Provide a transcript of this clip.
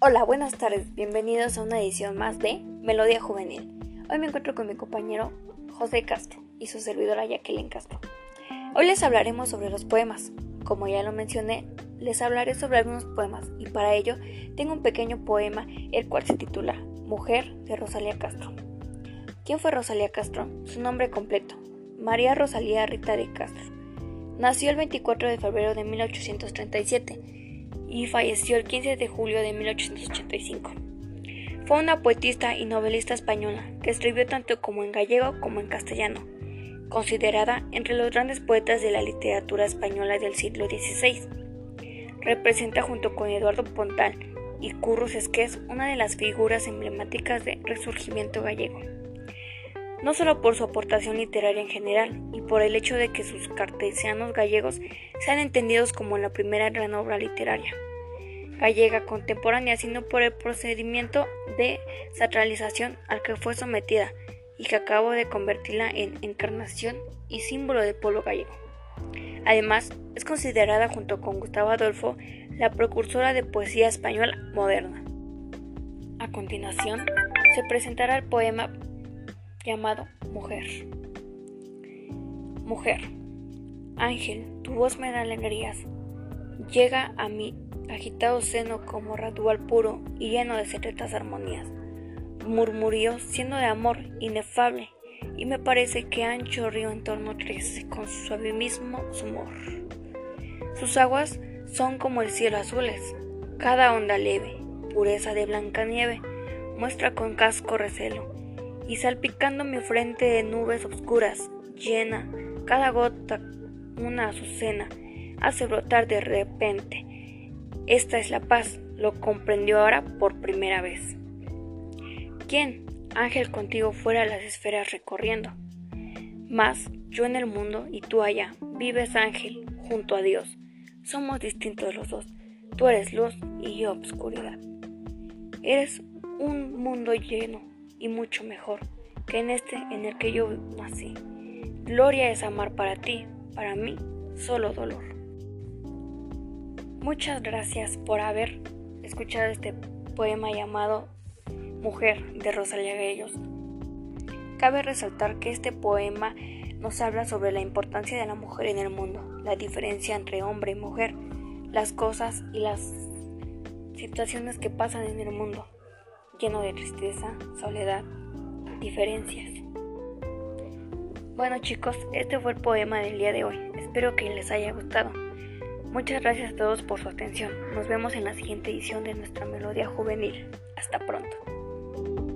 Hola, buenas tardes, bienvenidos a una edición más de Melodía Juvenil. Hoy me encuentro con mi compañero José Castro y su servidora Jacqueline Castro. Hoy les hablaremos sobre los poemas. Como ya lo mencioné, les hablaré sobre algunos poemas y para ello tengo un pequeño poema el cual se titula Mujer de Rosalía Castro. ¿Quién fue Rosalía Castro? Su nombre completo, María Rosalía Rita de Castro. Nació el 24 de febrero de 1837 y falleció el 15 de julio de 1885. Fue una poetista y novelista española que escribió tanto como en gallego como en castellano, considerada entre los grandes poetas de la literatura española del siglo XVI. Representa junto con Eduardo Pontal y Curros Esqués una de las figuras emblemáticas del resurgimiento gallego. No solo por su aportación literaria en general y por el hecho de que sus cartesianos gallegos sean entendidos como la primera gran obra literaria gallega contemporánea, sino por el procedimiento de sacralización al que fue sometida y que acabó de convertirla en encarnación y símbolo del pueblo gallego. Además, es considerada junto con Gustavo Adolfo la precursora de poesía española moderna. A continuación, se presentará el poema llamado Mujer. Mujer, Ángel, tu voz me da alegrías. Llega a mi agitado seno como ritual puro y lleno de secretas armonías. Murmurió siendo de amor inefable, y me parece que ancho río en torno crece con su mismo humor. Sus aguas son como el cielo azules, cada onda leve, pureza de blanca nieve, muestra con casco recelo, y salpicando mi frente de nubes oscuras, llena cada gota una azucena, hace brotar de repente esta es la paz, lo comprendió ahora por primera vez. ¿Quién, ángel contigo fuera las esferas recorriendo? Mas yo en el mundo y tú allá, vives ángel, junto a Dios. Somos distintos los dos, tú eres luz y yo obscuridad. Eres un mundo lleno y mucho mejor que en este en el que yo nací. Gloria es amar para ti, para mí, solo dolor. Muchas gracias por haber escuchado este poema llamado Mujer de Rosalía Bellos. Cabe resaltar que este poema nos habla sobre la importancia de la mujer en el mundo, la diferencia entre hombre y mujer, las cosas y las situaciones que pasan en el mundo, lleno de tristeza, soledad, diferencias. Bueno chicos, este fue el poema del día de hoy. Espero que les haya gustado. Muchas gracias a todos por su atención. Nos vemos en la siguiente edición de nuestra Melodía Juvenil. Hasta pronto.